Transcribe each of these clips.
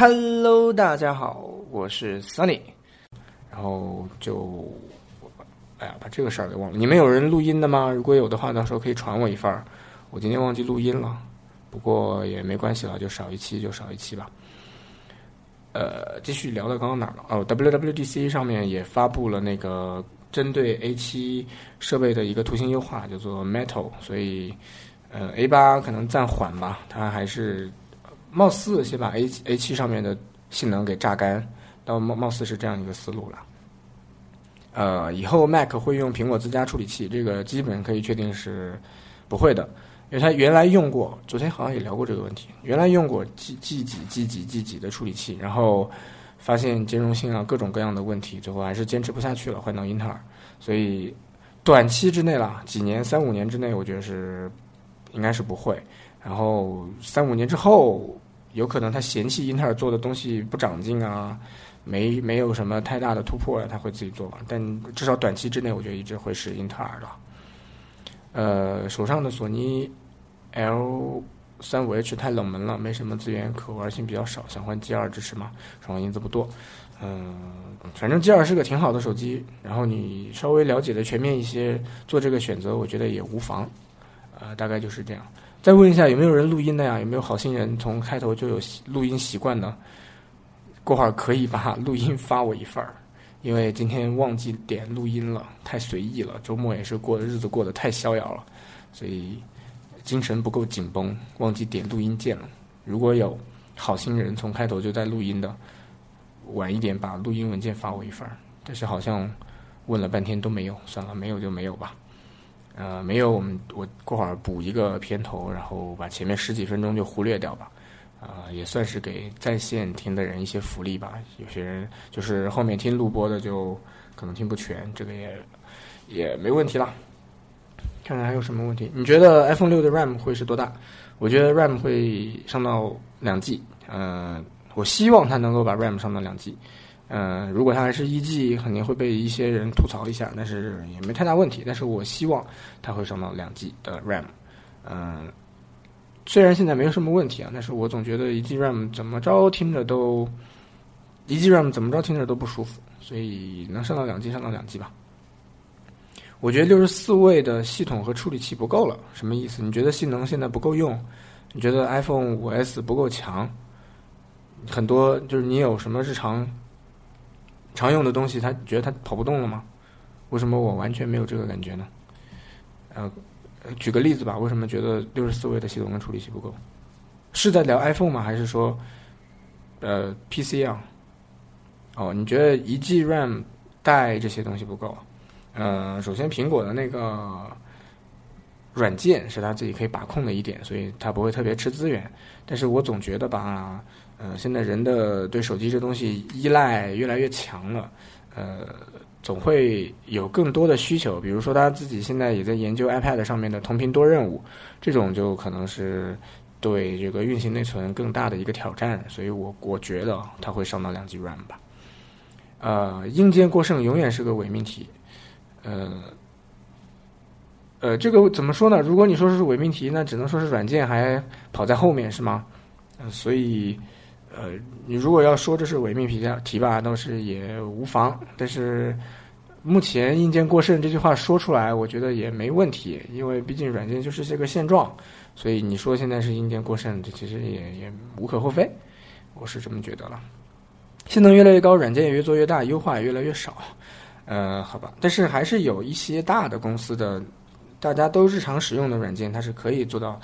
Hello，大家好，我是 Sunny。然后就，哎呀，把这个事儿给忘了。你们有人录音的吗？如果有的话，到时候可以传我一份儿。我今天忘记录音了，不过也没关系了，就少一期就少一期吧。呃，继续聊到刚刚哪儿了？哦，WWDC 上面也发布了那个针对 A7 设备的一个图形优化，叫做 Metal。所以，呃，A8 可能暂缓吧，它还是貌似先把 A A7 上面的性能给榨干，到貌貌似是这样一个思路了。呃，以后 Mac 会用苹果自家处理器，这个基本可以确定是不会的。因为它原来用过，昨天好像也聊过这个问题。原来用过 G G 几 G 几 G 几的处理器，然后发现兼容性啊各种各样的问题，最后还是坚持不下去了，换到英特尔。所以短期之内啦，几年三五年之内，我觉得是应该是不会。然后三五年之后，有可能他嫌弃英特尔做的东西不长进啊，没没有什么太大的突破了，他会自己做吧。但至少短期之内，我觉得一直会是英特尔的。呃，手上的索尼 L 三五 H 太冷门了，没什么资源，可玩性比较少，想换 G 二支持吗？双方因子不多，嗯，反正 G 二是个挺好的手机，然后你稍微了解的全面一些，做这个选择，我觉得也无妨。呃，大概就是这样。再问一下，有没有人录音的呀？有没有好心人从开头就有录音习惯的？过会儿可以把录音发我一份儿。因为今天忘记点录音了，太随意了。周末也是过日子过得太逍遥了，所以精神不够紧绷，忘记点录音键了。如果有好心人从开头就在录音的，晚一点把录音文件发我一份儿。但是好像问了半天都没有，算了，没有就没有吧。呃，没有我们我过会儿补一个片头，然后把前面十几分钟就忽略掉吧。啊，也算是给在线听的人一些福利吧。有些人就是后面听录播的，就可能听不全，这个也也没问题啦。看看还有什么问题？你觉得 iPhone 六的 RAM 会是多大？我觉得 RAM 会上到两 G。嗯，我希望它能够把 RAM 上到两 G。嗯，如果它还是一 G，肯定会被一些人吐槽一下，但是也没太大问题。但是我希望它会上到两 G 的 RAM。嗯。虽然现在没有什么问题啊，但是我总觉得一 G RAM 怎么着听着都一 G RAM 怎么着听着都不舒服，所以能上到两 G 上到两 G 吧。我觉得六十四位的系统和处理器不够了，什么意思？你觉得性能现在不够用？你觉得 iPhone 五 S 不够强？很多就是你有什么日常常用的东西，他觉得他跑不动了吗？为什么我完全没有这个感觉呢？呃。举个例子吧，为什么觉得六十四位的系统跟处理器不够？是在聊 iPhone 吗？还是说，呃，PC 啊？哦，你觉得一 G RAM 带这些东西不够？呃，首先苹果的那个软件是他自己可以把控的一点，所以它不会特别吃资源。但是我总觉得吧，呃，现在人的对手机这东西依赖越来越强了，呃。总会有更多的需求，比如说他自己现在也在研究 iPad 上面的同频多任务，这种就可能是对这个运行内存更大的一个挑战，所以我我觉得它会上到两 G RAM 吧。呃，硬件过剩永远是个伪命题，呃，呃，这个怎么说呢？如果你说是伪命题，那只能说是软件还跑在后面，是吗？所以。呃，你如果要说这是伪命题题吧，倒是也无妨。但是目前硬件过剩这句话说出来，我觉得也没问题，因为毕竟软件就是这个现状。所以你说现在是硬件过剩，这其实也也无可厚非，我是这么觉得了。性能越来越高，软件也越做越大，优化也越来越少。呃，好吧，但是还是有一些大的公司的，大家都日常使用的软件，它是可以做到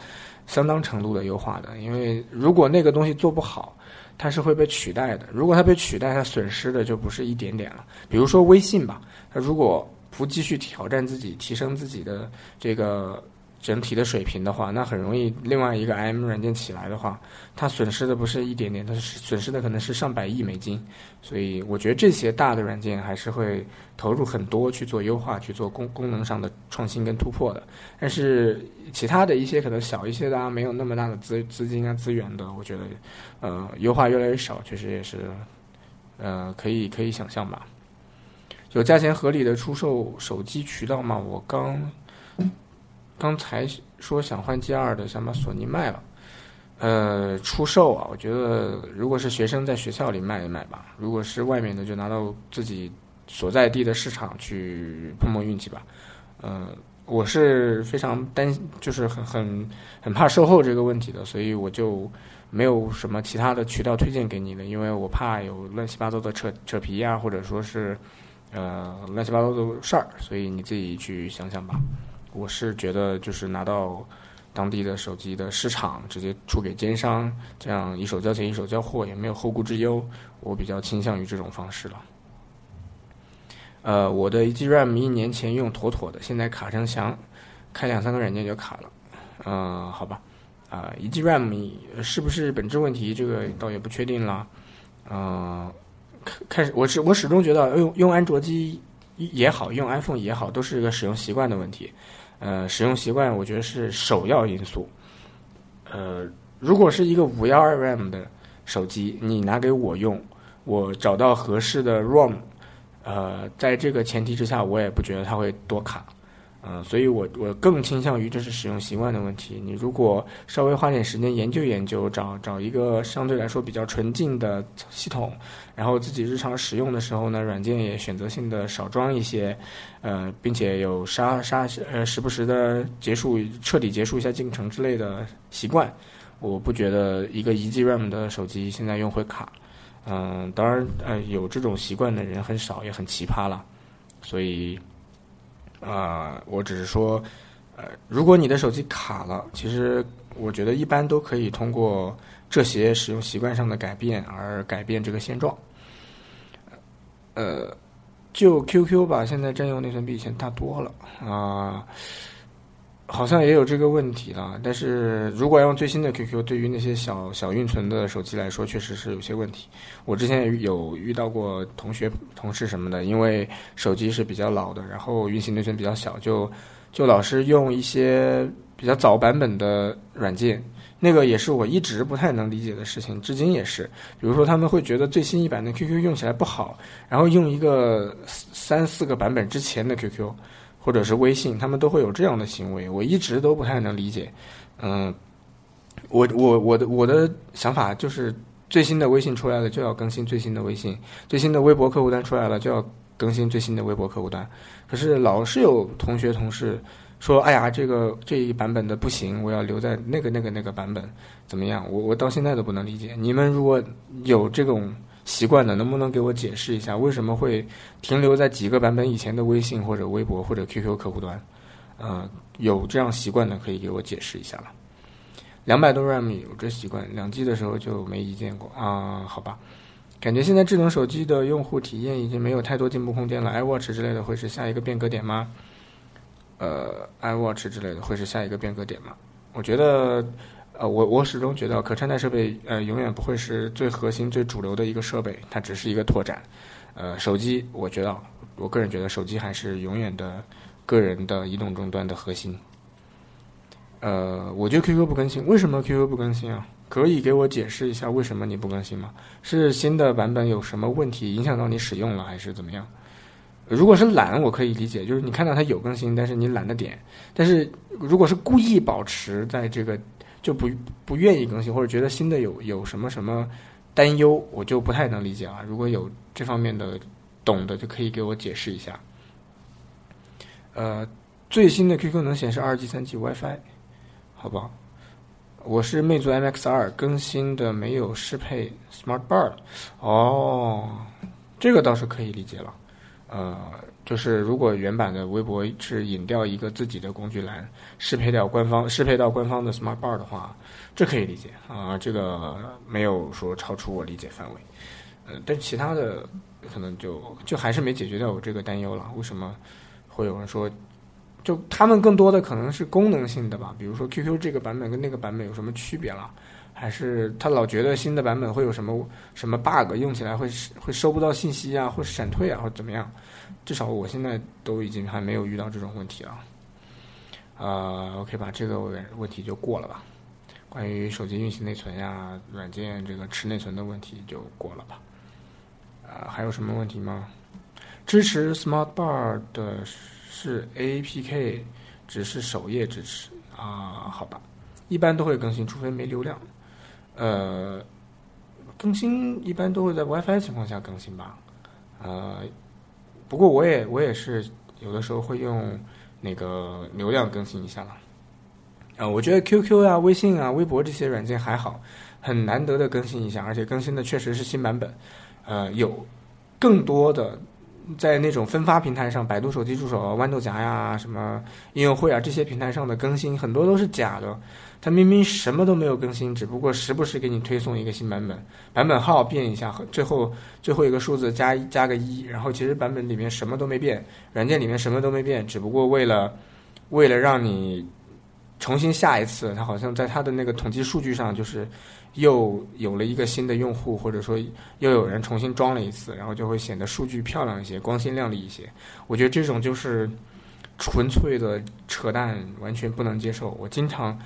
相当程度的优化的。因为如果那个东西做不好，它是会被取代的。如果它被取代，它损失的就不是一点点了。比如说微信吧，它如果不继续挑战自己、提升自己的这个整体的水平的话，那很容易另外一个 IM 软件起来的话，它损失的不是一点点，它是损失的可能是上百亿美金。所以我觉得这些大的软件还是会投入很多去做优化、去做功功能上的创新跟突破的。但是其他的一些可能小一些的啊，没有那么大的资资金啊资源的，我觉得。呃，优化越来越少，确实也是，呃，可以可以想象吧。有价钱合理的出售手机渠道吗？我刚刚才说想换 G 二的，想把索尼卖了。呃，出售啊，我觉得如果是学生在学校里卖一卖吧，如果是外面的，就拿到自己所在地的市场去碰碰运气吧。呃，我是非常担，就是很很很怕售后这个问题的，所以我就没有什么其他的渠道推荐给你的，因为我怕有乱七八糟的扯扯皮呀，或者说是呃乱七八糟的事儿，所以你自己去想想吧。我是觉得就是拿到。当地的手机的市场直接出给奸商，这样一手交钱一手交货，也没有后顾之忧。我比较倾向于这种方式了。呃，我的一 G RAM 一年前用妥妥的，现在卡成翔，开两三个软件就卡了。嗯，好吧。啊，一 G RAM 是不是本质问题？这个倒也不确定了。嗯，开始我始我始终觉得用用安卓机也好，用 iPhone 也好，都是一个使用习惯的问题。呃，使用习惯我觉得是首要因素。呃，如果是一个五幺二 RAM 的手机，你拿给我用，我找到合适的 ROM，呃，在这个前提之下，我也不觉得它会多卡。嗯，所以我我更倾向于这是使用习惯的问题。你如果稍微花点时间研究研究，找找一个相对来说比较纯净的系统，然后自己日常使用的时候呢，软件也选择性的少装一些，呃，并且有杀杀呃时不时的结束彻底结束一下进程之类的习惯，我不觉得一个一 G RAM 的手机现在用会卡。嗯，当然呃有这种习惯的人很少，也很奇葩了，所以。啊，我只是说，呃，如果你的手机卡了，其实我觉得一般都可以通过这些使用习惯上的改变而改变这个现状。呃，就 QQ 吧，现在占用内存比以前大多了啊。好像也有这个问题了，但是如果要用最新的 QQ，对于那些小小运存的手机来说，确实是有些问题。我之前有遇到过同学、同事什么的，因为手机是比较老的，然后运行内存比较小，就就老是用一些比较早版本的软件，那个也是我一直不太能理解的事情，至今也是。比如说他们会觉得最新一版的 QQ 用起来不好，然后用一个三四个版本之前的 QQ。或者是微信，他们都会有这样的行为，我一直都不太能理解。嗯，我我我的我的想法就是，最新的微信出来了就要更新最新的微信，最新的微博客户端出来了就要更新最新的微博客户端。可是老是有同学同事说：“哎呀，这个这一版本的不行，我要留在那个那个那个版本，怎么样？”我我到现在都不能理解。你们如果有这种。习惯了，能不能给我解释一下为什么会停留在几个版本以前的微信或者微博或者 QQ 客户端？呃，有这样习惯的可以给我解释一下了。两百多 RAM 有这习惯，两 G 的时候就没意见过啊？好吧，感觉现在智能手机的用户体验已经没有太多进步空间了。iWatch 之类的会是下一个变革点吗？呃，iWatch 之类的会是下一个变革点吗？我觉得。呃，我我始终觉得可穿戴设备呃永远不会是最核心、最主流的一个设备，它只是一个拓展。呃，手机，我觉得，我个人觉得手机还是永远的个人的移动终端的核心。呃，我觉得 QQ 不更新，为什么 QQ 不更新啊？可以给我解释一下为什么你不更新吗？是新的版本有什么问题影响到你使用了，还是怎么样？如果是懒，我可以理解，就是你看到它有更新，但是你懒得点。但是如果是故意保持在这个。就不不愿意更新，或者觉得新的有有什么什么担忧，我就不太能理解啊。如果有这方面的懂的，就可以给我解释一下。呃，最新的 QQ 能显示二 G、三 G WiFi，好吧？我是魅族 MX 二，更新的没有适配 Smart Bar。哦，这个倒是可以理解了。呃。就是如果原版的微博是引掉一个自己的工具栏，适配掉官方适配到官方的 Smart Bar 的话，这可以理解啊，这个没有说超出我理解范围。呃，但其他的可能就就还是没解决掉我这个担忧了。为什么会有人说，就他们更多的可能是功能性的吧？比如说 QQ 这个版本跟那个版本有什么区别了？还是他老觉得新的版本会有什么什么 bug，用起来会会收不到信息啊，或者闪退啊，或者怎么样？至少我现在都已经还没有遇到这种问题了。啊，OK 吧，这个问题就过了吧。关于手机运行内存呀、软件这个吃内存的问题就过了吧。啊，还有什么问题吗？支持 Smart Bar 的是 APK，只是首页支持啊？好吧，一般都会更新，除非没流量。呃，更新一般都会在 WiFi 情况下更新吧。呃，不过我也我也是有的时候会用那个流量更新一下了。啊，我觉得 QQ 啊、微信啊、微博这些软件还好，很难得的更新一下，而且更新的确实是新版本。呃，有更多的在那种分发平台上，百度手机助手、豌豆荚呀、什么应用会啊这些平台上的更新，很多都是假的。它明明什么都没有更新，只不过时不时给你推送一个新版本，版本号变一下，最后最后一个数字加加个一，然后其实版本里面什么都没变，软件里面什么都没变，只不过为了为了让你重新下一次，它好像在它的那个统计数据上就是。又有了一个新的用户，或者说又有人重新装了一次，然后就会显得数据漂亮一些、光鲜亮丽一些。我觉得这种就是纯粹的扯淡，完全不能接受。我经常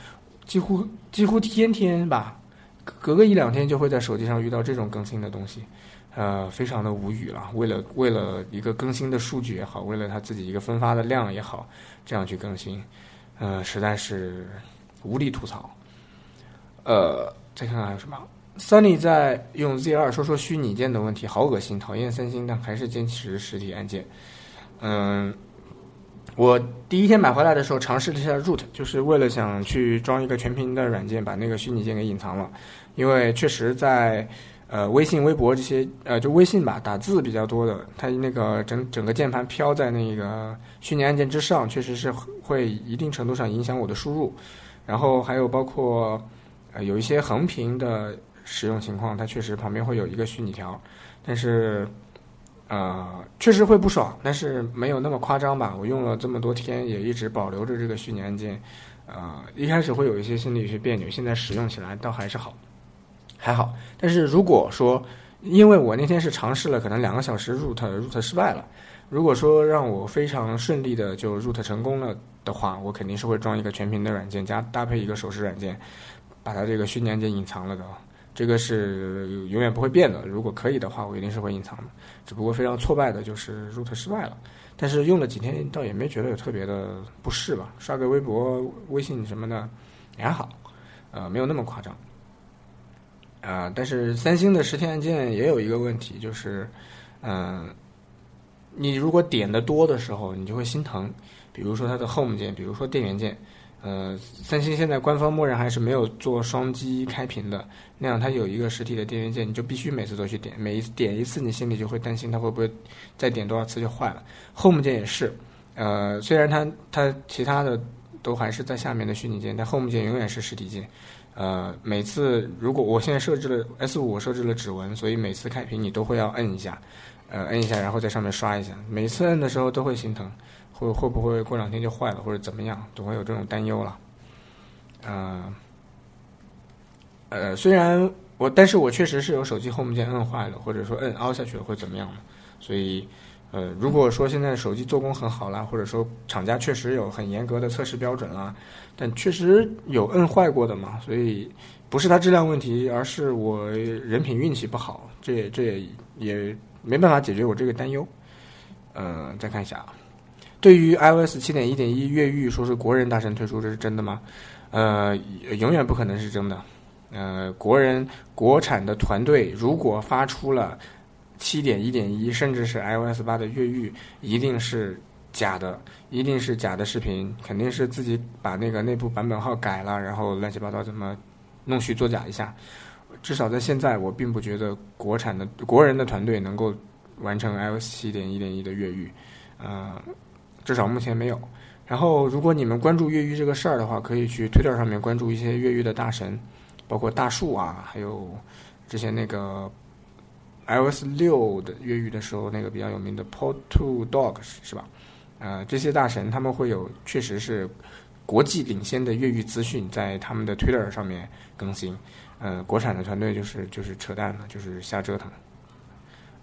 几乎几乎天天吧，隔个一两天就会在手机上遇到这种更新的东西，呃，非常的无语了。为了为了一个更新的数据也好，为了他自己一个分发的量也好，这样去更新，呃，实在是无力吐槽，呃。再看看还有什么？Sunny 在用 Z 二说说虚拟键的问题，好恶心，讨厌三星，但还是坚持实体按键。嗯，我第一天买回来的时候尝试了一下 Root，就是为了想去装一个全屏的软件，把那个虚拟键给隐藏了。因为确实在呃微信、微博这些呃就微信吧，打字比较多的，它那个整整个键盘飘在那个虚拟按键之上，确实是会一定程度上影响我的输入。然后还有包括。呃，有一些横屏的使用情况，它确实旁边会有一个虚拟条，但是，呃，确实会不爽，但是没有那么夸张吧。我用了这么多天，也一直保留着这个虚拟按键，呃，一开始会有一些心里有些别扭，现在使用起来倒还是好，还好。但是如果说，因为我那天是尝试了，可能两个小时 root root 失败了，如果说让我非常顺利的就 root 成功了的话，我肯定是会装一个全屏的软件，加搭配一个手势软件。把它这个虚拟按键隐藏了的，这个是永远不会变的。如果可以的话，我一定是会隐藏的。只不过非常挫败的就是 root 失败了，但是用了几天，倒也没觉得有特别的不适吧。刷个微博、微信什么的也还好，呃，没有那么夸张。啊，但是三星的实体按键也有一个问题，就是，嗯，你如果点的多的时候，你就会心疼。比如说它的 Home 键，比如说电源键。呃，三星现在官方默认还是没有做双击开屏的，那样它有一个实体的电源键，你就必须每次都去点，每一次点一次，你心里就会担心它会不会再点多少次就坏了。Home 键也是，呃，虽然它它其他的都还是在下面的虚拟键，但 Home 键永远是实体键。呃，每次如果我现在设置了 S 五，我设置了指纹，所以每次开屏你都会要摁一下，呃，摁一下，然后在上面刷一下，每次摁的时候都会心疼。会会不会过两天就坏了，或者怎么样，总会有这种担忧了。呃，呃，虽然我，但是我确实是有手机 Home 键摁坏了，或者说摁凹下去了，会怎么样的。所以，呃，如果说现在手机做工很好啦，或者说厂家确实有很严格的测试标准啦，但确实有摁坏过的嘛，所以不是它质量问题，而是我人品运气不好，这也这也也没办法解决我这个担忧。呃，再看一下啊。对于 iOS 七点一点一越狱说是国人大神推出，这是真的吗？呃，永远不可能是真的。呃，国人国产的团队如果发出了七点一点一，甚至是 iOS 八的越狱，一定是假的，一定是假的视频，肯定是自己把那个内部版本号改了，然后乱七八糟怎么弄虚作假一下。至少在现在，我并不觉得国产的国人的团队能够完成 iOS 七点一点一的越狱。呃。至少目前没有。然后，如果你们关注越狱这个事儿的话，可以去 Twitter 上面关注一些越狱的大神，包括大树啊，还有之前那个 iOS 六的越狱的时候那个比较有名的 Port to Dogs，是吧？呃，这些大神他们会有确实是国际领先的越狱资讯在他们的 Twitter 上面更新。呃，国产的团队就是就是扯淡了，就是瞎折腾。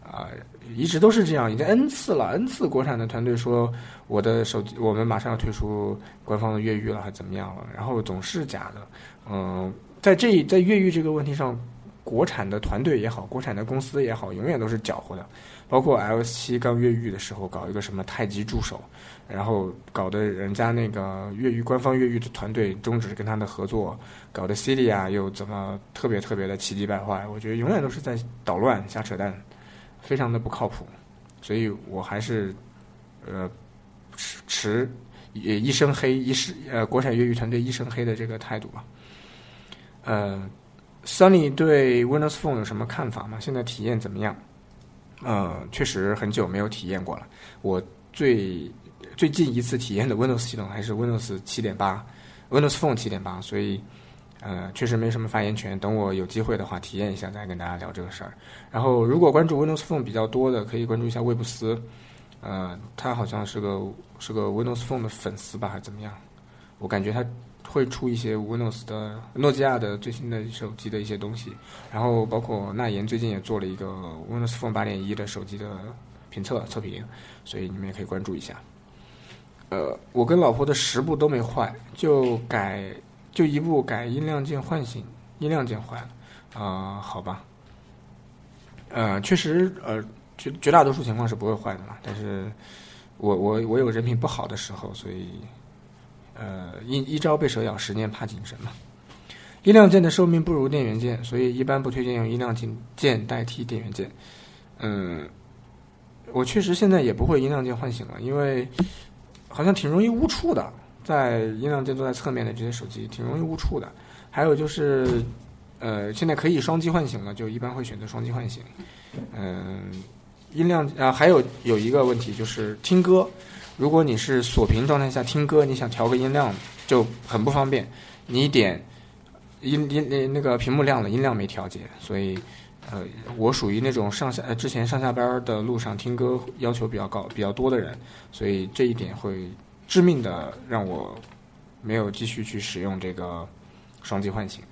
啊，一直都是这样，已经 N 次了，N 次国产的团队说我的手机，我们马上要推出官方的越狱了，还怎么样了？然后总是假的。嗯，在这在越狱这个问题上，国产的团队也好，国产的公司也好，永远都是搅和的。包括 L 七刚越狱的时候，搞一个什么太极助手，然后搞得人家那个越狱官方越狱的团队终止跟他的合作，搞得 Celia 又怎么特别特别的气急败坏？我觉得永远都是在捣乱、瞎扯淡，非常的不靠谱。所以我还是呃持持也一身黑一身呃国产越狱团队一身黑的这个态度吧。呃，Sunny 对 Windows Phone 有什么看法吗？现在体验怎么样？呃，确实很久没有体验过了。我最最近一次体验的 Windows 系统还是 Windows 七点八，Windows Phone 七点八，所以呃，确实没什么发言权。等我有机会的话，体验一下再跟大家聊这个事儿。然后，如果关注 Windows Phone 比较多的，可以关注一下魏布斯，呃，他好像是个是个 Windows Phone 的粉丝吧，还是怎么样？我感觉他。会出一些 Windows 的诺基亚的最新的手机的一些东西，然后包括纳言最近也做了一个 Windows Phone 八点一的手机的评测测评，所以你们也可以关注一下。呃，我跟老婆的十部都没坏，就改就一部改音量键唤醒，音量键坏了啊，好吧。呃，确实呃绝绝大多数情况是不会坏的嘛，但是我我我有人品不好的时候，所以。呃，一一朝被蛇咬，十年怕井绳嘛。音量键的寿命不如电源键，所以一般不推荐用音量键键代替电源键。嗯，我确实现在也不会音量键唤醒了，因为好像挺容易误触的，在音量键坐在侧面的这些手机挺容易误触的。还有就是，呃，现在可以双击唤醒了，就一般会选择双击唤醒。嗯，音量啊，还有有一个问题就是听歌。如果你是锁屏状态下听歌，你想调个音量就很不方便。你点音音那那个屏幕亮了，音量没调节，所以呃，我属于那种上下呃之前上下班的路上听歌要求比较高、比较多的人，所以这一点会致命的让我没有继续去使用这个双击唤醒。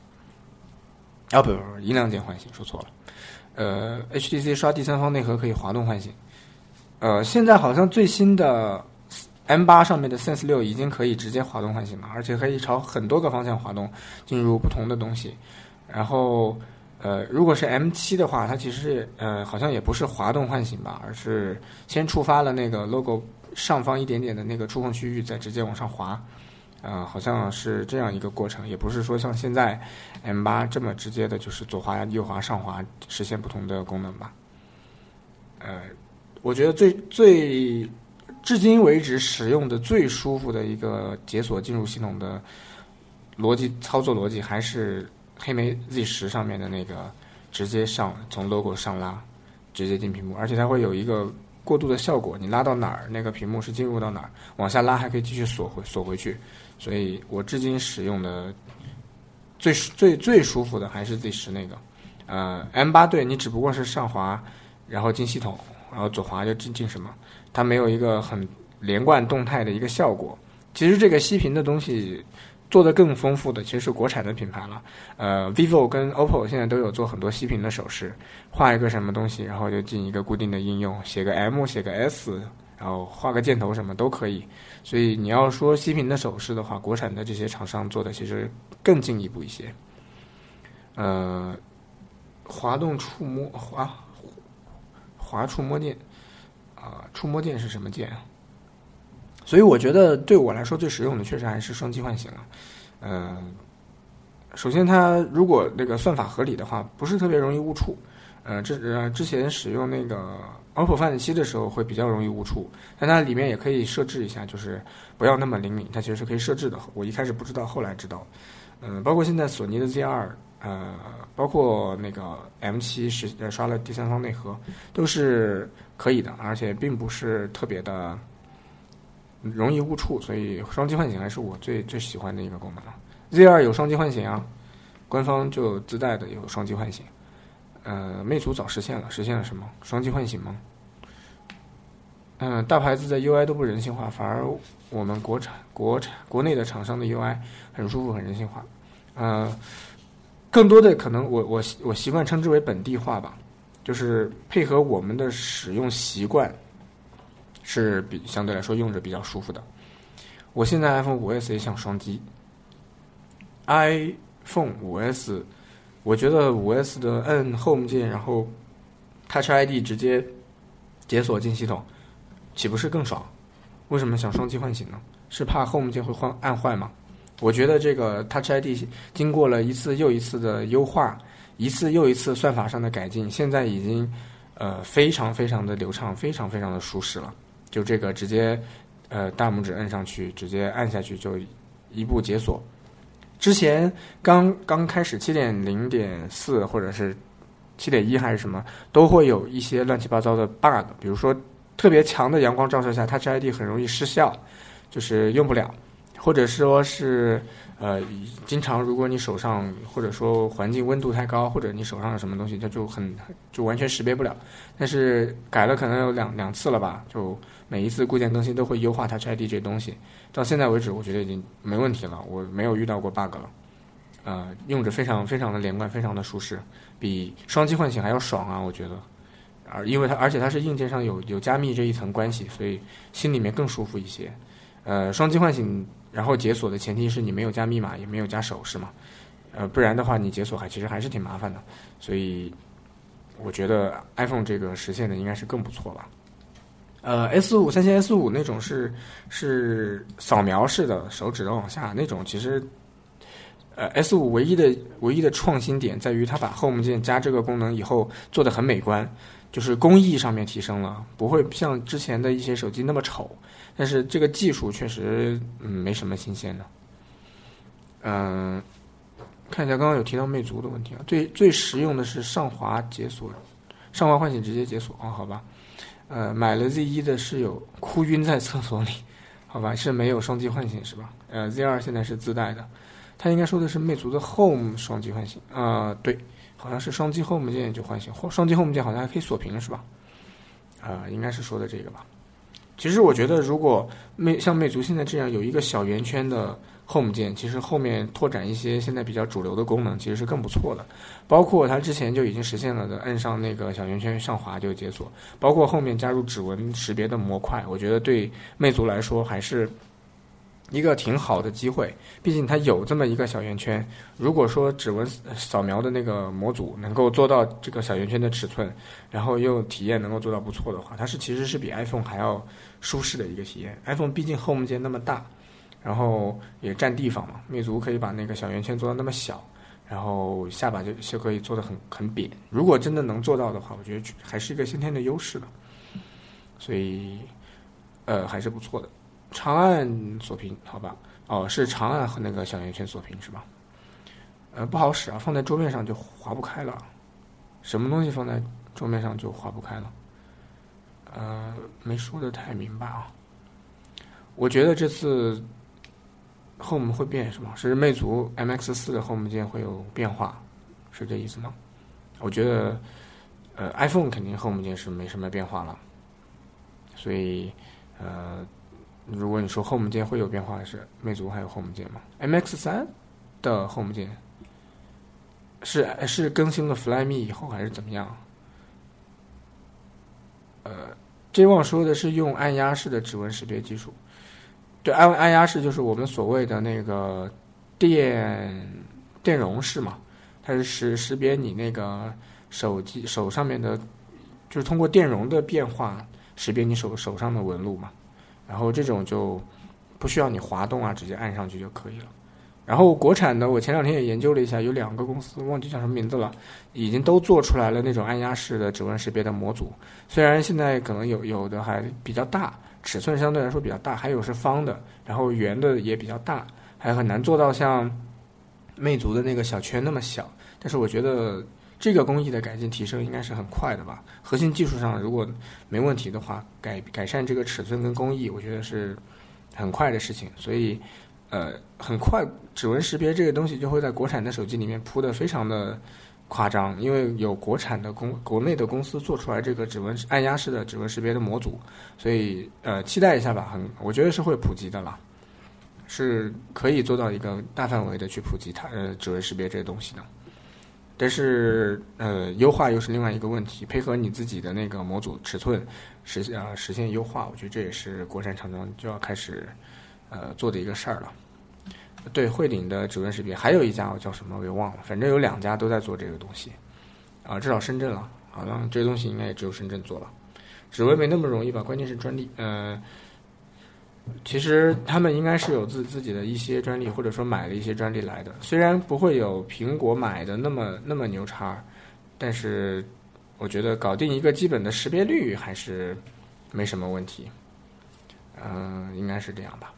啊不不不，音量键唤醒说错了。呃，HTC 刷第三方内核可以滑动唤醒。呃，现在好像最新的。M 八上面的 Sense 六已经可以直接滑动唤醒了，而且可以朝很多个方向滑动，进入不同的东西。然后，呃，如果是 M 七的话，它其实呃好像也不是滑动唤醒吧，而是先触发了那个 logo 上方一点点的那个触控区域，再直接往上滑。啊，好像是这样一个过程，也不是说像现在 M 八这么直接的，就是左滑、右滑、上滑实现不同的功能吧。呃，我觉得最最。至今为止使用的最舒服的一个解锁进入系统的逻辑操作逻辑，还是黑莓 Z 十上面的那个直接上从 logo 上拉，直接进屏幕，而且它会有一个过渡的效果，你拉到哪儿，那个屏幕是进入到哪儿，往下拉还可以继续锁回锁回去，所以我至今使用的最最最舒服的还是 Z 十那个，呃，M 八对你只不过是上滑，然后进系统，然后左滑就进进什么。它没有一个很连贯动态的一个效果。其实这个息屏的东西做的更丰富的，其实是国产的品牌了。呃，vivo 跟 oppo 现在都有做很多息屏的手势，画一个什么东西，然后就进一个固定的应用，写个 M，写个 S，然后画个箭头什么都可以。所以你要说息屏的手势的话，国产的这些厂商做的其实更进一步一些。呃，滑动触摸滑滑触摸键。啊，触摸键是什么键啊？所以我觉得对我来说最实用的，确实还是双击唤醒了。呃，首先它如果那个算法合理的话，不是特别容易误触。呃，之呃之前使用那个 OPPO Find 七的时候会比较容易误触，但它里面也可以设置一下，就是不要那么灵敏，它其实是可以设置的。我一开始不知道，后来知道。嗯，包括现在索尼的 Z 二，呃，包括那个 M 七是刷了第三方内核，都是。可以的，而且并不是特别的容易误触，所以双击唤醒还是我最最喜欢的一个功能。Z 二有双击唤醒啊，官方就自带的有双击唤醒。呃，魅族早实现了，实现了什么？双击唤醒吗？嗯，大牌子的 UI 都不人性化，反而我们国产、国产、国内的厂商的 UI 很舒服、很人性化。呃，更多的可能我我我习惯称之为本地化吧。就是配合我们的使用习惯，是比相对来说用着比较舒服的。我现在 iPhone 五 S 也想双击，iPhone 五 S 我觉得五 S 的摁 Home 键，然后 Touch ID 直接解锁进系统，岂不是更爽？为什么想双击唤醒呢？是怕 Home 键会换按坏吗？我觉得这个 Touch ID 经过了一次又一次的优化，一次又一次算法上的改进，现在已经呃非常非常的流畅，非常非常的舒适了。就这个直接呃大拇指摁上去，直接按下去就一步解锁。之前刚刚开始七点零点四或者是七点一还是什么，都会有一些乱七八糟的 bug，比如说特别强的阳光照射下，Touch ID 很容易失效，就是用不了，或者说是呃经常如果你手上或者说环境温度太高，或者你手上有什么东西，它就很就完全识别不了。但是改了可能有两两次了吧，就每一次固件更新都会优化 Touch ID 这东西。到现在为止，我觉得已经没问题了，我没有遇到过 bug 了，呃，用着非常非常的连贯，非常的舒适，比双击唤醒还要爽啊！我觉得，而因为它而且它是硬件上有有加密这一层关系，所以心里面更舒服一些。呃，双击唤醒然后解锁的前提是你没有加密码，也没有加手势嘛，呃，不然的话你解锁还其实还是挺麻烦的，所以我觉得 iPhone 这个实现的应该是更不错吧。呃，S 五三星 S 五那种是是扫描式的，手指的往下那种，其实，呃，S 五唯一的唯一的创新点在于它把 Home 键加这个功能以后做的很美观，就是工艺上面提升了，不会像之前的一些手机那么丑。但是这个技术确实嗯没什么新鲜的。嗯，看一下刚刚有提到魅族的问题啊，最最实用的是上滑解锁，上滑唤醒直接解锁啊，好吧。呃，买了 Z 一的室友哭晕在厕所里，好吧，是没有双击唤醒是吧？呃，Z 二现在是自带的，他应该说的是魅族的 Home 双击唤醒啊，对，好像是双击 Home 键就唤醒，双击 Home 键好像还可以锁屏是吧？啊，应该是说的这个吧。其实我觉得，如果魅像魅族现在这样有一个小圆圈的。Home 键其实后面拓展一些现在比较主流的功能，其实是更不错的。包括它之前就已经实现了的，按上那个小圆圈上滑就解锁。包括后面加入指纹识别的模块，我觉得对魅族来说还是一个挺好的机会。毕竟它有这么一个小圆圈，如果说指纹扫描的那个模组能够做到这个小圆圈的尺寸，然后又体验能够做到不错的话，它是其实是比 iPhone 还要舒适的一个体验。iPhone 毕竟 Home 键那么大。然后也占地方嘛，魅族可以把那个小圆圈做到那么小，然后下巴就就可以做的很很扁。如果真的能做到的话，我觉得还是一个先天的优势的。所以，呃，还是不错的。长按锁屏，好吧？哦，是长按和那个小圆圈锁屏是吧？呃，不好使啊，放在桌面上就划不开了。什么东西放在桌面上就划不开了？呃，没说的太明白啊。我觉得这次。Home 会变是吗？是魅族 MX 四的 Home 键会有变化，是这意思吗？我觉得，呃，iPhone 肯定 Home 键是没什么变化了，所以，呃，如果你说 Home 键会有变化，是魅族还有 Home 键吗？MX 三的 Home 键是是更新了 Flyme 以后还是怎么样？呃，J 旺说的是用按压式的指纹识别技术。对，按按压式就是我们所谓的那个电电容式嘛，它是识识别你那个手机手上面的，就是通过电容的变化识别你手手上的纹路嘛。然后这种就不需要你滑动啊，直接按上去就可以了。然后国产的，我前两天也研究了一下，有两个公司忘记叫什么名字了，已经都做出来了那种按压式的指纹识别的模组。虽然现在可能有有的还比较大。尺寸相对来说比较大，还有是方的，然后圆的也比较大，还很难做到像魅族的那个小圈那么小。但是我觉得这个工艺的改进提升应该是很快的吧。核心技术上如果没问题的话，改改善这个尺寸跟工艺，我觉得是很快的事情。所以，呃，很快指纹识别这个东西就会在国产的手机里面铺的非常的。夸张，因为有国产的公国内的公司做出来这个指纹按压式的指纹识别的模组，所以呃期待一下吧，很我觉得是会普及的啦，是可以做到一个大范围的去普及它呃指纹识别这个东西的。但是呃优化又是另外一个问题，配合你自己的那个模组尺寸实现啊实现优化，我觉得这也是国产厂商就要开始呃做的一个事儿了。对，汇顶的指纹识别，还有一家我叫什么我给忘了，反正有两家都在做这个东西，啊，至少深圳了，好像这个东西应该也只有深圳做了。指纹没那么容易吧？关键是专利，呃，其实他们应该是有自自己的一些专利，或者说买了一些专利来的，虽然不会有苹果买的那么那么牛叉，但是我觉得搞定一个基本的识别率还是没什么问题，嗯，应该是这样吧，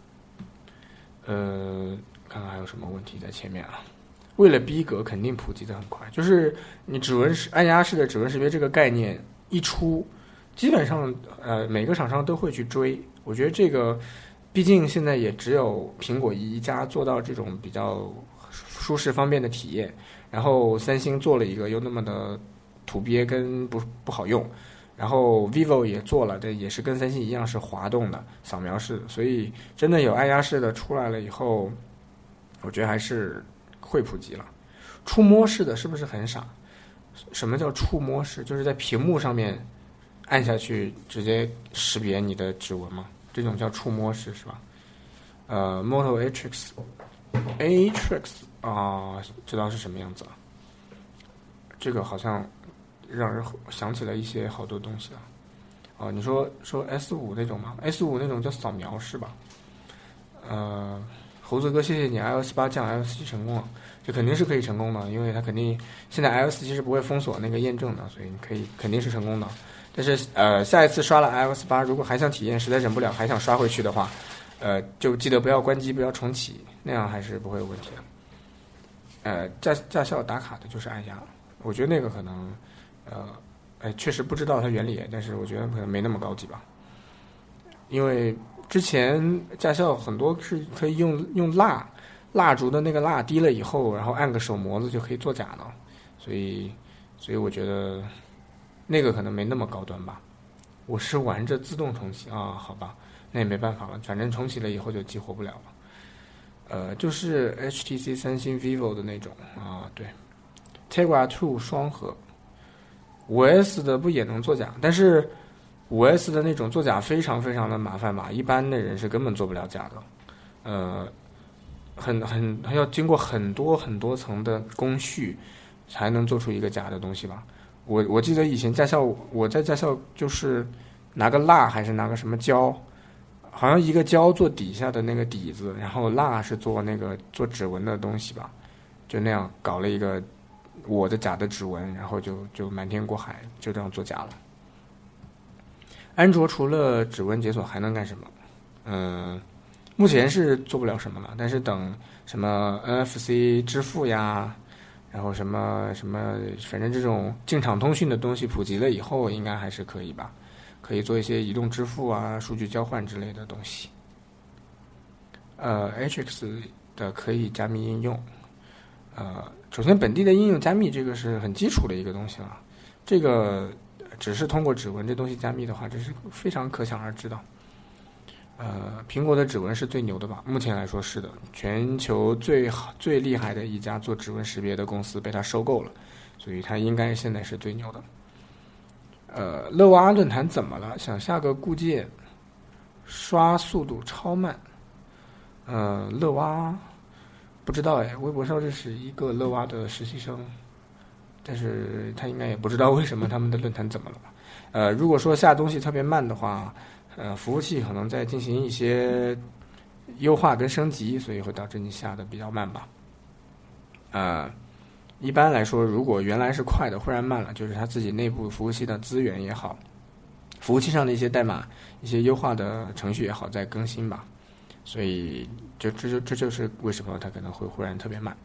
呃。看看还有什么问题在前面啊？为了逼格，肯定普及的很快。就是你指纹识按压式的指纹识别这个概念一出，基本上呃每个厂商都会去追。我觉得这个，毕竟现在也只有苹果一家做到这种比较舒适方便的体验，然后三星做了一个又那么的土鳖跟不不好用。然后 vivo 也做了，这也是跟三星一样是滑动的扫描式，所以真的有按压式的出来了以后。我觉得还是会普及了。触摸式的是不是很傻？什么叫触摸式？就是在屏幕上面按下去直接识别你的指纹吗？这种叫触摸式是吧？呃，Moto Atrix，Atrix 啊，知道是什么样子了。这个好像让人想起了一些好多东西啊。哦，你说说 S 五那种吗？S 五那种叫扫描式吧？呃。猴子哥，谢谢你！iOS 八降 iOS 七成功了，这肯定是可以成功的，因为它肯定现在 iOS 七是不会封锁那个验证的，所以你可以肯定是成功的。但是呃，下一次刷了 iOS 八，如果还想体验，实在忍不了，还想刷回去的话，呃，就记得不要关机，不要重启，那样还是不会有问题的。呃，驾驾校打卡的就是按压，我觉得那个可能呃，哎，确实不知道它原理，但是我觉得可能没那么高级吧，因为。之前驾校很多是可以用用蜡蜡烛的那个蜡滴了以后，然后按个手模子就可以作假的，所以所以我觉得那个可能没那么高端吧。我是玩着自动重启啊，好吧，那也没办法了，反正重启了以后就激活不了了。呃，就是 HTC、三星、vivo 的那种啊，对，Tegra Two 双核，五 S 的不也能作假？但是。五 S 的那种做假非常非常的麻烦吧，一般的人是根本做不了假的，呃，很很要经过很多很多层的工序，才能做出一个假的东西吧。我我记得以前驾校我在驾校就是拿个蜡还是拿个什么胶，好像一个胶做底下的那个底子，然后蜡是做那个做指纹的东西吧，就那样搞了一个我的假的指纹，然后就就瞒天过海就这样做假了。安卓除了指纹解锁还能干什么？嗯，目前是做不了什么了。但是等什么 NFC 支付呀，然后什么什么，反正这种进场通讯的东西普及了以后，应该还是可以吧？可以做一些移动支付啊、数据交换之类的东西。呃，HX 的可以加密应用。呃，首先本地的应用加密这个是很基础的一个东西了，这个。只是通过指纹这东西加密的话，这是非常可想而知的。呃，苹果的指纹是最牛的吧？目前来说是的，全球最好最厉害的一家做指纹识别的公司被它收购了，所以它应该现在是最牛的。呃，乐蛙论坛怎么了？想下个固件，刷速度超慢。呃，乐蛙不知道哎，微博上认识一个乐蛙的实习生。但是他应该也不知道为什么他们的论坛怎么了？呃，如果说下东西特别慢的话，呃，服务器可能在进行一些优化跟升级，所以会导致你下的比较慢吧。呃，一般来说，如果原来是快的，忽然慢了，就是他自己内部服务器的资源也好，服务器上的一些代码、一些优化的程序也好在更新吧。所以，就这就这就是为什么它可能会忽然特别慢。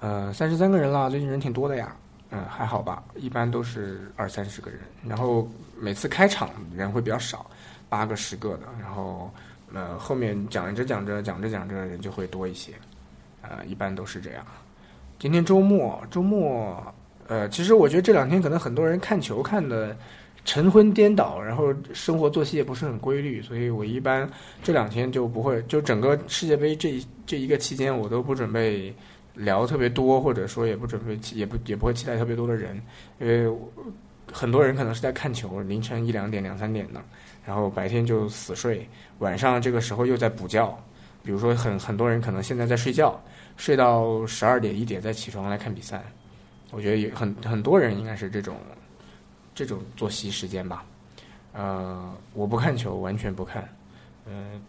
呃，三十三个人了，最近人挺多的呀。嗯，还好吧，一般都是二三十个人。然后每次开场人会比较少，八个十个的。然后呃，后面讲着讲着讲着讲着人就会多一些。呃，一般都是这样。今天周末，周末呃，其实我觉得这两天可能很多人看球看的晨昏颠倒，然后生活作息也不是很规律，所以我一般这两天就不会，就整个世界杯这这一个期间，我都不准备。聊特别多，或者说也不准备，也不也不会期待特别多的人，因为很多人可能是在看球，凌晨一两点、两三点的，然后白天就死睡，晚上这个时候又在补觉，比如说很很多人可能现在在睡觉，睡到十二点一点再起床来看比赛，我觉得也很很多人应该是这种这种作息时间吧。呃，我不看球，完全不看。嗯，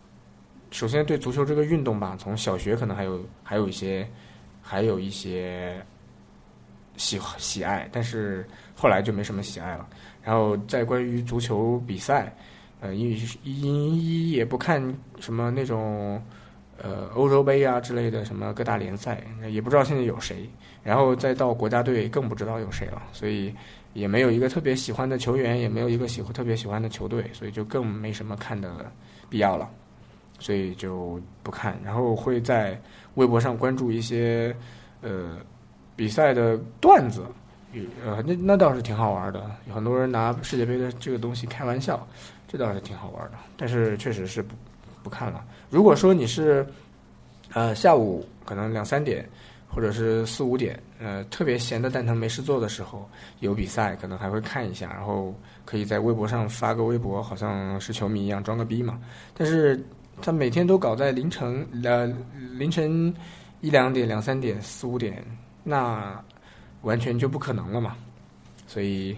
首先对足球这个运动吧，从小学可能还有还有一些还有一些喜喜爱，但是后来就没什么喜爱了。然后在关于足球比赛，呃，一一一也不看什么那种呃欧洲杯啊之类的什么各大联赛，也不知道现在有谁。然后再到国家队，更不知道有谁了。所以。也没有一个特别喜欢的球员，也没有一个喜欢特别喜欢的球队，所以就更没什么看的必要了，所以就不看。然后会在微博上关注一些呃比赛的段子，呃那那倒是挺好玩的。有很多人拿世界杯的这个东西开玩笑，这倒是挺好玩的。但是确实是不不看了。如果说你是呃下午可能两三点。或者是四五点，呃，特别闲的蛋疼没事做的时候，有比赛可能还会看一下，然后可以在微博上发个微博，好像是球迷一样装个逼嘛。但是他每天都搞在凌晨，呃，凌晨一两点、两三点、四五点，那完全就不可能了嘛。所以，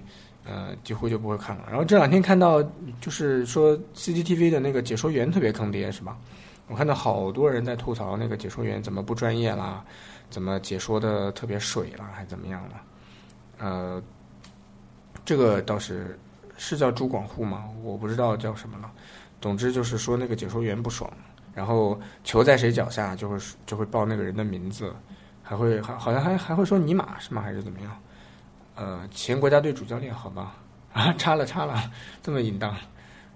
呃，几乎就不会看了。然后这两天看到，就是说 CCTV 的那个解说员特别坑爹，是吧？我看到好多人在吐槽那个解说员怎么不专业啦。怎么解说的特别水了，还怎么样了？呃，这个倒是是叫朱广沪吗？我不知道叫什么了。总之就是说那个解说员不爽，然后球在谁脚下就会就会报那个人的名字，还会还好像还还会说尼玛是吗？还是怎么样？呃，前国家队主教练好吧？啊，插了插了，这么淫荡，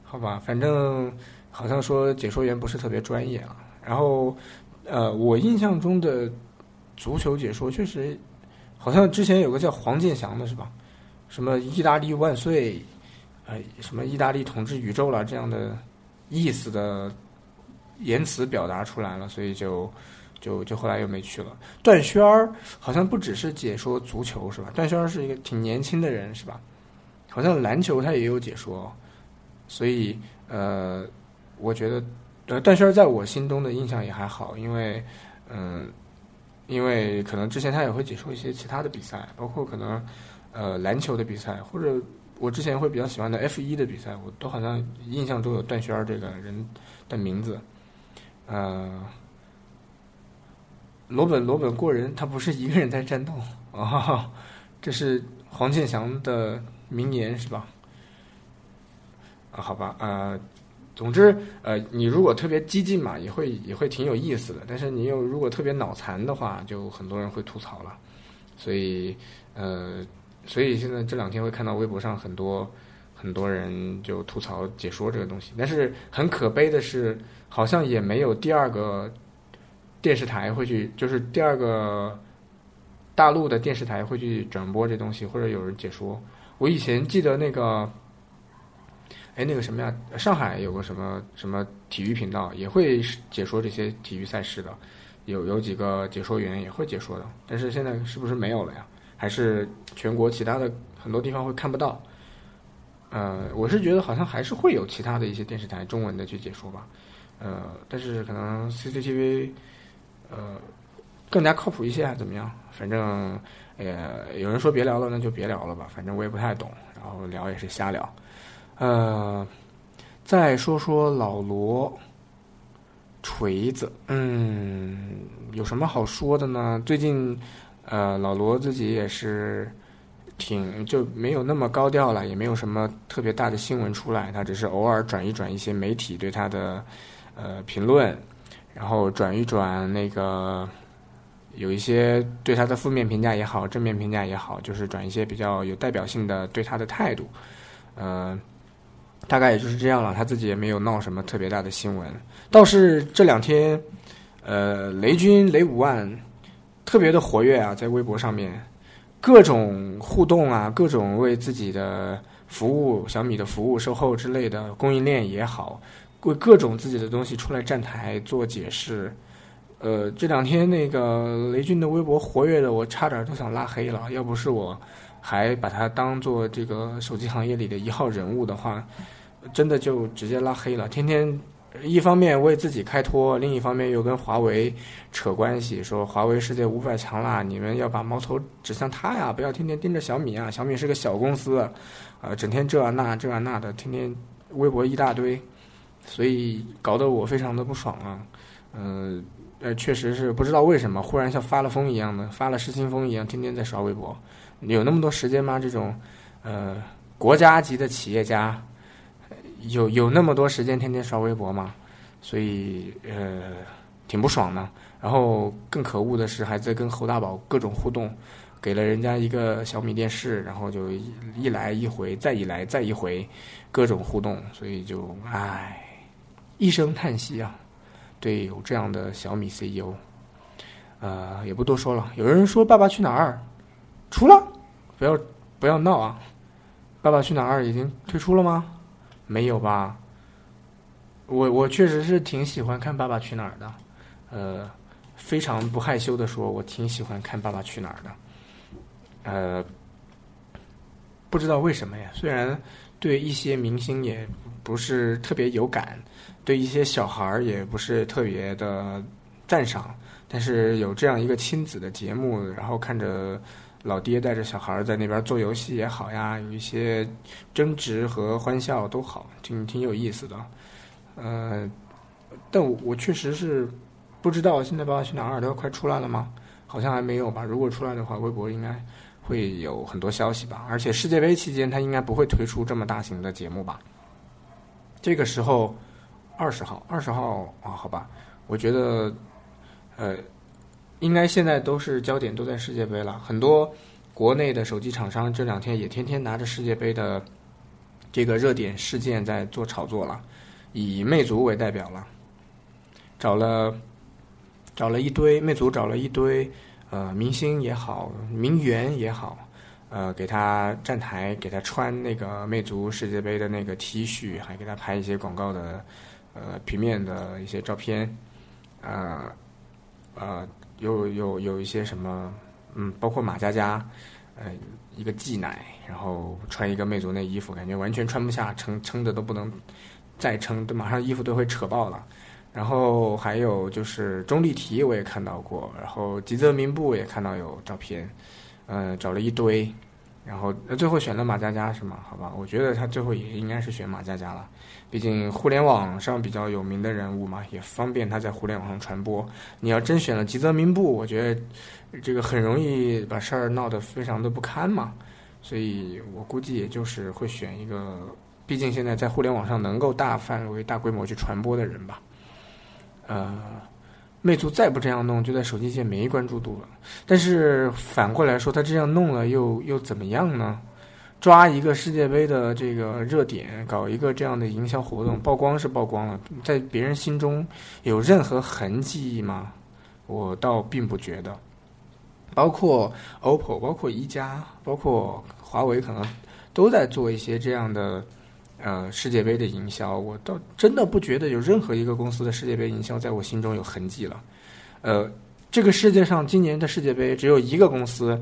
好吧？反正好像说解说员不是特别专业啊。然后呃，我印象中的。足球解说确实，好像之前有个叫黄健翔的是吧？什么意大利万岁，呃，什么意大利统治宇宙了这样的意思的言辞表达出来了，所以就就就后来又没去了。段轩儿好像不只是解说足球是吧？段轩儿是一个挺年轻的人是吧？好像篮球他也有解说，所以呃，我觉得呃段轩儿在我心中的印象也还好，因为嗯。因为可能之前他也会解说一些其他的比赛，包括可能呃篮球的比赛，或者我之前会比较喜欢的 F 一的比赛，我都好像印象中有段轩这个人的名字。呃，罗本罗本过人，他不是一个人在战斗啊，这是黄健翔的名言是吧？啊，好吧，呃。总之，呃，你如果特别激进嘛，也会也会挺有意思的。但是你又如果特别脑残的话，就很多人会吐槽了。所以，呃，所以现在这两天会看到微博上很多很多人就吐槽解说这个东西。但是很可悲的是，好像也没有第二个电视台会去，就是第二个大陆的电视台会去转播这东西，或者有人解说。我以前记得那个。哎，那个什么呀？上海有个什么什么体育频道，也会解说这些体育赛事的，有有几个解说员也会解说的。但是现在是不是没有了呀？还是全国其他的很多地方会看不到？呃，我是觉得好像还是会有其他的一些电视台中文的去解说吧。呃，但是可能 CCTV 呃更加靠谱一些，怎么样？反正呃，有人说别聊了，那就别聊了吧。反正我也不太懂，然后聊也是瞎聊。呃，再说说老罗锤子，嗯，有什么好说的呢？最近，呃，老罗自己也是挺就没有那么高调了，也没有什么特别大的新闻出来，他只是偶尔转一转一些媒体对他的呃评论，然后转一转那个有一些对他的负面评价也好，正面评价也好，就是转一些比较有代表性的对他的态度，呃。大概也就是这样了，他自己也没有闹什么特别大的新闻。倒是这两天，呃，雷军雷五万特别的活跃啊，在微博上面各种互动啊，各种为自己的服务、小米的服务、售后之类的供应链也好，为各种自己的东西出来站台做解释。呃，这两天那个雷军的微博活跃的，我差点都想拉黑了。要不是我还把他当做这个手机行业里的一号人物的话。真的就直接拉黑了，天天一方面为自己开脱，另一方面又跟华为扯关系，说华为世界五百强啦，你们要把矛头指向他呀，不要天天盯着小米啊，小米是个小公司，呃，整天这啊那这啊那的，天天微博一大堆，所以搞得我非常的不爽啊，嗯。呃，确实是不知道为什么，忽然像发了疯一样的，发了失心疯一样，天天在刷微博。有那么多时间吗？这种，呃，国家级的企业家，有有那么多时间天天刷微博吗？所以，呃，挺不爽的。然后更可恶的是，还在跟侯大宝各种互动，给了人家一个小米电视，然后就一来一回，再一来再一回，各种互动，所以就唉，一声叹息啊。对，有这样的小米 CEO，呃，也不多说了。有人说《爸爸去哪儿》出了，不要不要闹啊！《爸爸去哪儿》已经推出了吗？没有吧？我我确实是挺喜欢看《爸爸去哪儿》的，呃，非常不害羞的说，我挺喜欢看《爸爸去哪儿》的，呃，不知道为什么呀？虽然对一些明星也不是特别有感。对一些小孩儿也不是特别的赞赏，但是有这样一个亲子的节目，然后看着老爹带着小孩儿在那边做游戏也好呀，有一些争执和欢笑都好，挺挺有意思的。呃，但我确实是不知道现在《爸爸去哪儿》都要快出来了吗？好像还没有吧。如果出来的话，微博应该会有很多消息吧。而且世界杯期间，他应该不会推出这么大型的节目吧？这个时候。二十号，二十号啊，好吧，我觉得，呃，应该现在都是焦点都在世界杯了。很多国内的手机厂商这两天也天天拿着世界杯的这个热点事件在做炒作了，以魅族为代表了，找了找了一堆魅族找了一堆呃明星也好，名媛也好，呃，给他站台，给他穿那个魅族世界杯的那个 T 恤，还给他拍一些广告的。呃，平面的一些照片，啊，啊，有有有一些什么，嗯，包括马佳佳，呃，一个挤奶，然后穿一个魅族那衣服，感觉完全穿不下，撑撑的都不能再撑，都马上衣服都会扯爆了。然后还有就是钟丽缇，我也看到过，然后吉泽明步也看到有照片，嗯，找了一堆。然后最后选了马佳佳是吗？好吧，我觉得他最后也应该是选马佳佳了，毕竟互联网上比较有名的人物嘛，也方便他在互联网上传播。你要真选了吉泽明步，我觉得这个很容易把事儿闹得非常的不堪嘛。所以我估计也就是会选一个，毕竟现在在互联网上能够大范围、大规模去传播的人吧。呃。魅族再不这样弄，就在手机界没关注度了。但是反过来说，他这样弄了又又怎么样呢？抓一个世界杯的这个热点，搞一个这样的营销活动，曝光是曝光了，在别人心中有任何痕迹吗？我倒并不觉得。包括 OPPO，包括一加，包括华为，可能都在做一些这样的。呃，世界杯的营销，我倒真的不觉得有任何一个公司的世界杯营销在我心中有痕迹了。呃，这个世界上今年的世界杯只有一个公司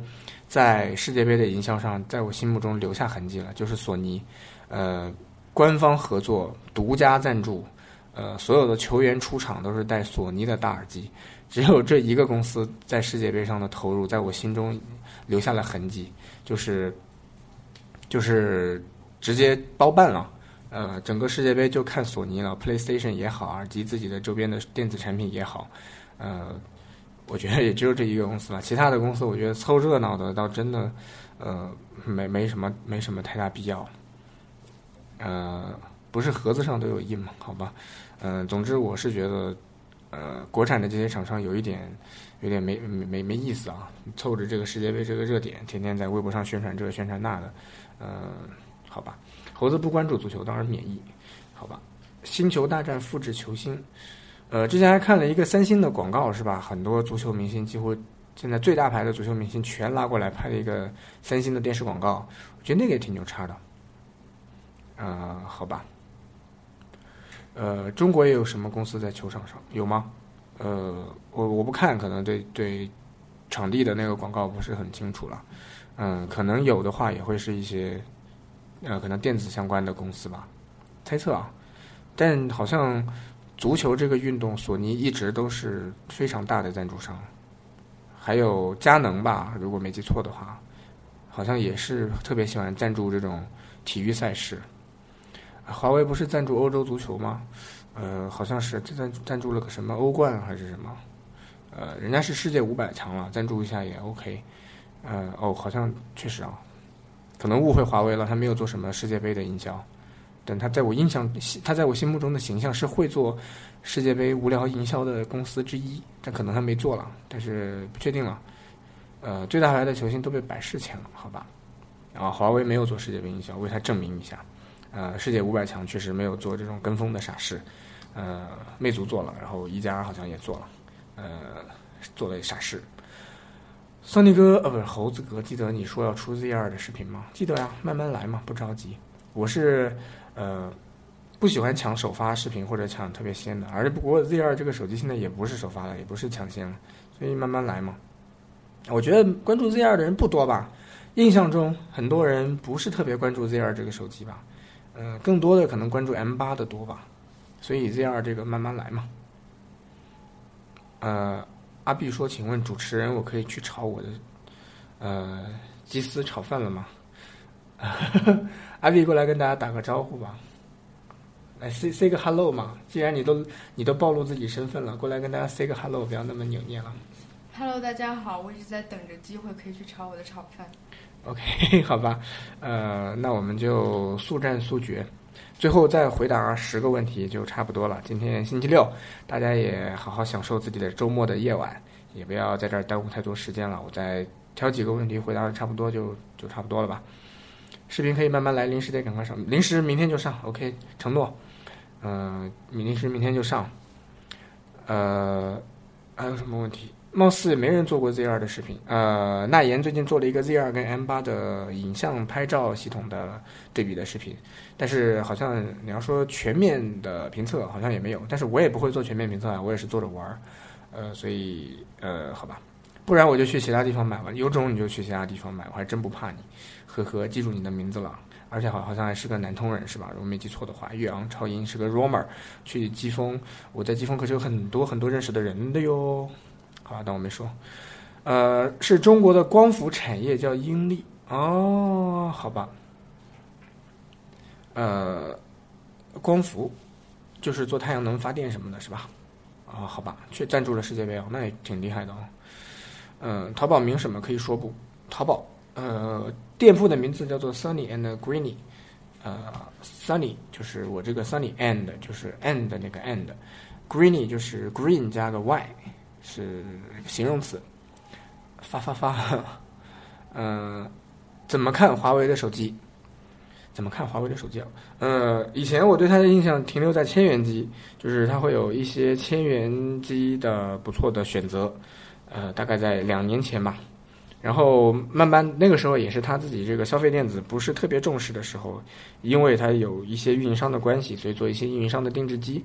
在世界杯的营销上，在我心目中留下痕迹了，就是索尼。呃，官方合作、独家赞助，呃，所有的球员出场都是戴索尼的大耳机，只有这一个公司在世界杯上的投入，在我心中留下了痕迹，就是就是直接包办了。呃，整个世界杯就看索尼了，PlayStation 也好，以及自己的周边的电子产品也好，呃，我觉得也只有这一个公司了。其他的公司，我觉得凑热闹的倒真的，呃，没没什么没什么太大必要。呃，不是盒子上都有印吗？好吧，嗯，总之我是觉得，呃，国产的这些厂商有一点有点没没没没意思啊，凑着这个世界杯这个热点，天天在微博上宣传这个宣传那的，嗯，好吧。猴子不关注足球，当然免疫，好吧？星球大战复制球星，呃，之前还看了一个三星的广告，是吧？很多足球明星几乎现在最大牌的足球明星全拉过来拍了一个三星的电视广告，我觉得那个也挺牛叉的。呃，好吧。呃，中国也有什么公司在球场上有吗？呃，我我不看，可能对对场地的那个广告不是很清楚了。嗯，可能有的话也会是一些。呃，可能电子相关的公司吧，猜测啊，但好像足球这个运动，索尼一直都是非常大的赞助商，还有佳能吧，如果没记错的话，好像也是特别喜欢赞助这种体育赛事。华为不是赞助欧洲足球吗？呃，好像是赞赞助了个什么欧冠还是什么？呃，人家是世界五百强了，赞助一下也 OK。呃，哦，好像确实啊，可能误会华为了，他没有做什么世界杯的营销。但他在我印象，他在我心目中的形象是会做世界杯无聊营销的公司之一，但可能他没做了，但是不确定了。呃，最大牌的球星都被百事签了，好吧？然后华为没有做世界杯营销，为他证明一下。呃，世界五百强确实没有做这种跟风的傻事。呃，魅族做了，然后一加好像也做了，呃，做了傻事。桑尼哥，呃，不是猴子哥，记得你说要出 Z 二的视频吗？记得呀，慢慢来嘛，不着急。我是呃不喜欢抢首发视频或者抢特别先的，而且不过 Z 二这个手机现在也不是首发了，也不是抢先了，所以慢慢来嘛。我觉得关注 Z 二的人不多吧，印象中很多人不是特别关注 Z 二这个手机吧，嗯，更多的可能关注 M 八的多吧，所以 Z 二这个慢慢来嘛。呃。阿碧说：“请问主持人，我可以去炒我的呃鸡丝炒饭了吗？”阿碧过来跟大家打个招呼吧，来 say say 个 hello 嘛。既然你都你都暴露自己身份了，过来跟大家 say 个 hello，不要那么扭捏了。Hello，大家好，我一直在等着机会可以去炒我的炒饭。OK，好吧，呃，那我们就速战速决。最后再回答十个问题就差不多了。今天星期六，大家也好好享受自己的周末的夜晚，也不要在这儿耽误太多时间了。我再挑几个问题回答的差不多就就差不多了吧。视频可以慢慢来，临时得赶快上，临时明天就上，OK，承诺。嗯，临时明天就上。呃，还有什么问题？貌似没人做过 Z 二的视频。呃，那言最近做了一个 Z 二跟 M 八的影像拍照系统的对比的视频，但是好像你要说全面的评测，好像也没有。但是我也不会做全面评测啊，我也是做着玩儿。呃，所以呃，好吧，不然我就去其他地方买吧。有种你就去其他地方买，我还真不怕你。呵呵，记住你的名字了，而且好好像还是个南通人是吧？如果没记错的话，岳阳超音是个 romer，去机锋，我在机锋可是有很多很多认识的人的哟。啊，当我没说。呃，是中国的光伏产业叫英利哦，好吧。呃，光伏就是做太阳能发电什么的，是吧？啊，好吧，却赞助了世界杯哦，那也挺厉害的哦。嗯，淘宝名什么可以说不？淘宝呃，店铺的名字叫做 Sunny and Greeny。呃，Sunny 就是我这个 Sunny and 就是 and 那个 and，Greeny 就是 green 加个 y。是形容词，发发发，嗯，怎么看华为的手机？怎么看华为的手机啊？呃，以前我对它的印象停留在千元机，就是它会有一些千元机的不错的选择，呃，大概在两年前吧。然后慢慢那个时候也是他自己这个消费电子不是特别重视的时候，因为它有一些运营商的关系，所以做一些运营商的定制机。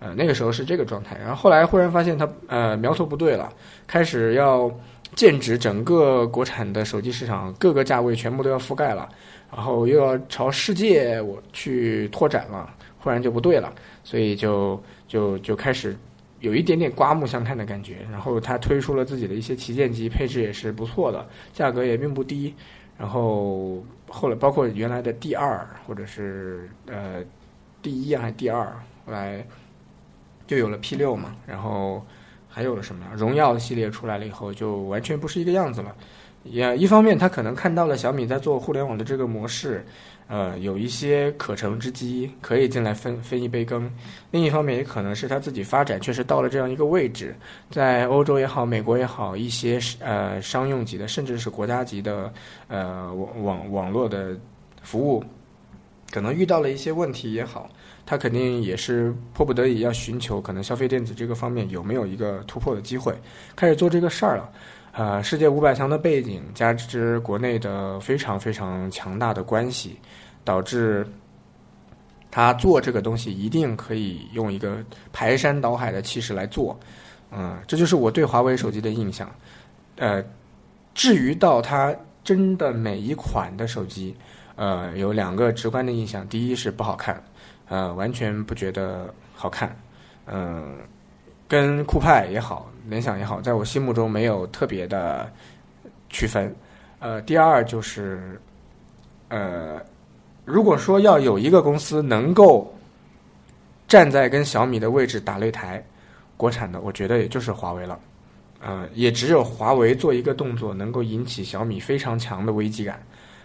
呃，那个时候是这个状态，然后后来忽然发现它呃苗头不对了，开始要剑指整个国产的手机市场，各个价位全部都要覆盖了，然后又要朝世界我去拓展了，忽然就不对了，所以就就就开始有一点点刮目相看的感觉。然后它推出了自己的一些旗舰机，配置也是不错的，价格也并不低。然后后来包括原来的第二或者是呃第一还是第二，后来。就有了 P 六嘛，然后还有了什么？荣耀系列出来了以后，就完全不是一个样子了。也一方面，他可能看到了小米在做互联网的这个模式，呃，有一些可乘之机，可以进来分分一杯羹。另一方面，也可能是他自己发展确实到了这样一个位置，在欧洲也好，美国也好，一些呃商用级的，甚至是国家级的呃网网网络的服务，可能遇到了一些问题也好。他肯定也是迫不得已要寻求可能消费电子这个方面有没有一个突破的机会，开始做这个事儿了。呃，世界五百强的背景加之国内的非常非常强大的关系，导致他做这个东西一定可以用一个排山倒海的气势来做。嗯，这就是我对华为手机的印象。呃，至于到它真的每一款的手机，呃，有两个直观的印象，第一是不好看。呃，完全不觉得好看，嗯，跟酷派也好，联想也好，在我心目中没有特别的区分。呃，第二就是，呃，如果说要有一个公司能够站在跟小米的位置打擂台，国产的，我觉得也就是华为了。呃，也只有华为做一个动作，能够引起小米非常强的危机感。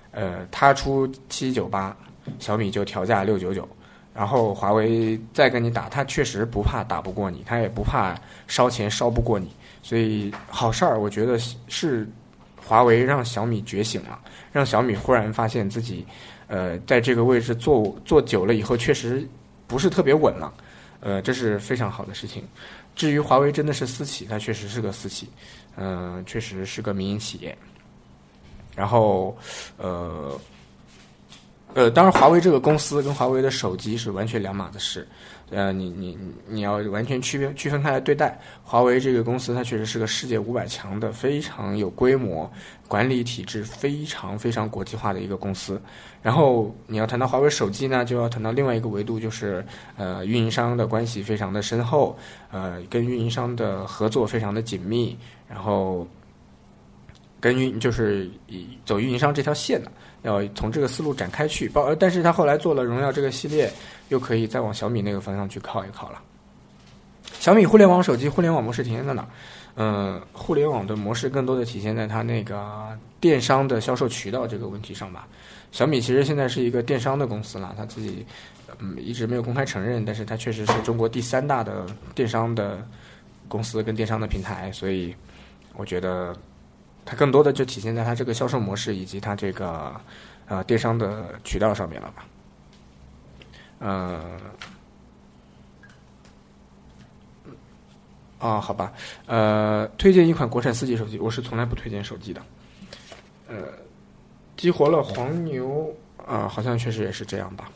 呃，它出七九八，小米就调价六九九，然后华为再跟你打，他确实不怕打不过你，他也不怕烧钱烧不过你，所以好事儿，我觉得是华为让小米觉醒了，让小米忽然发现自己，呃，在这个位置坐坐久了以后，确实不是特别稳了，呃，这是非常好的事情。至于华为真的是私企，它确实是个私企，嗯、确实是个民营企业。然后，呃，呃，当然，华为这个公司跟华为的手机是完全两码子事。呃，你你你要完全区别区分开来对待。华为这个公司，它确实是个世界五百强的非常有规模、管理体制非常非常国际化的一个公司。然后你要谈到华为手机呢，就要谈到另外一个维度，就是呃，运营商的关系非常的深厚，呃，跟运营商的合作非常的紧密，然后跟运就是走运营商这条线的，要从这个思路展开去。包，但是他后来做了荣耀这个系列，又可以再往小米那个方向去靠一靠了。小米互联网手机互联网模式体现在哪儿？嗯，互联网的模式更多的体现在它那个电商的销售渠道这个问题上吧。小米其实现在是一个电商的公司了，它自己嗯一直没有公开承认，但是它确实是中国第三大的电商的公司跟电商的平台，所以我觉得它更多的就体现在它这个销售模式以及它这个呃电商的渠道上面了吧。呃，啊，好吧，呃，推荐一款国产四 G 手机，我是从来不推荐手机的。呃，激活了黄牛啊、好像确实也是这样吧。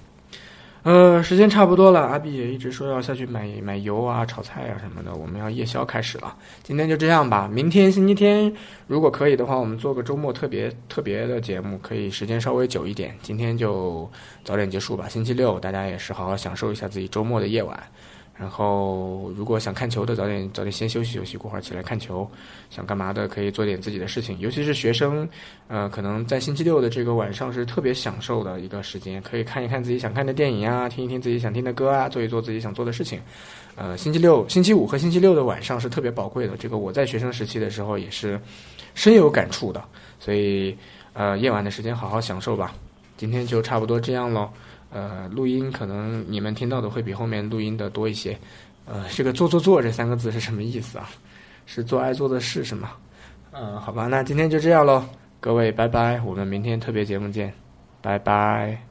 呃，时间差不多了，阿碧也一直说要下去买买油啊、炒菜啊什么的，我们要夜宵开始了。今天就这样吧，明天星期天如果可以的话，我们做个周末特别特别的节目，可以时间稍微久一点。今天就早点结束吧，星期六大家也是好好享受一下自己周末的夜晚。然后，如果想看球的，早点早点先休息休息，过会儿起来看球。想干嘛的，可以做点自己的事情。尤其是学生，呃，可能在星期六的这个晚上是特别享受的一个时间，可以看一看自己想看的电影啊，听一听自己想听的歌啊，做一做自己想做的事情。呃，星期六、星期五和星期六的晚上是特别宝贵的。这个我在学生时期的时候也是深有感触的。所以，呃，夜晚的时间好好享受吧。今天就差不多这样喽。呃，录音可能你们听到的会比后面录音的多一些。呃，这个“做做做”这三个字是什么意思啊？是做爱做的事是吗？嗯，好吧，那今天就这样喽，各位拜拜，我们明天特别节目见，拜拜。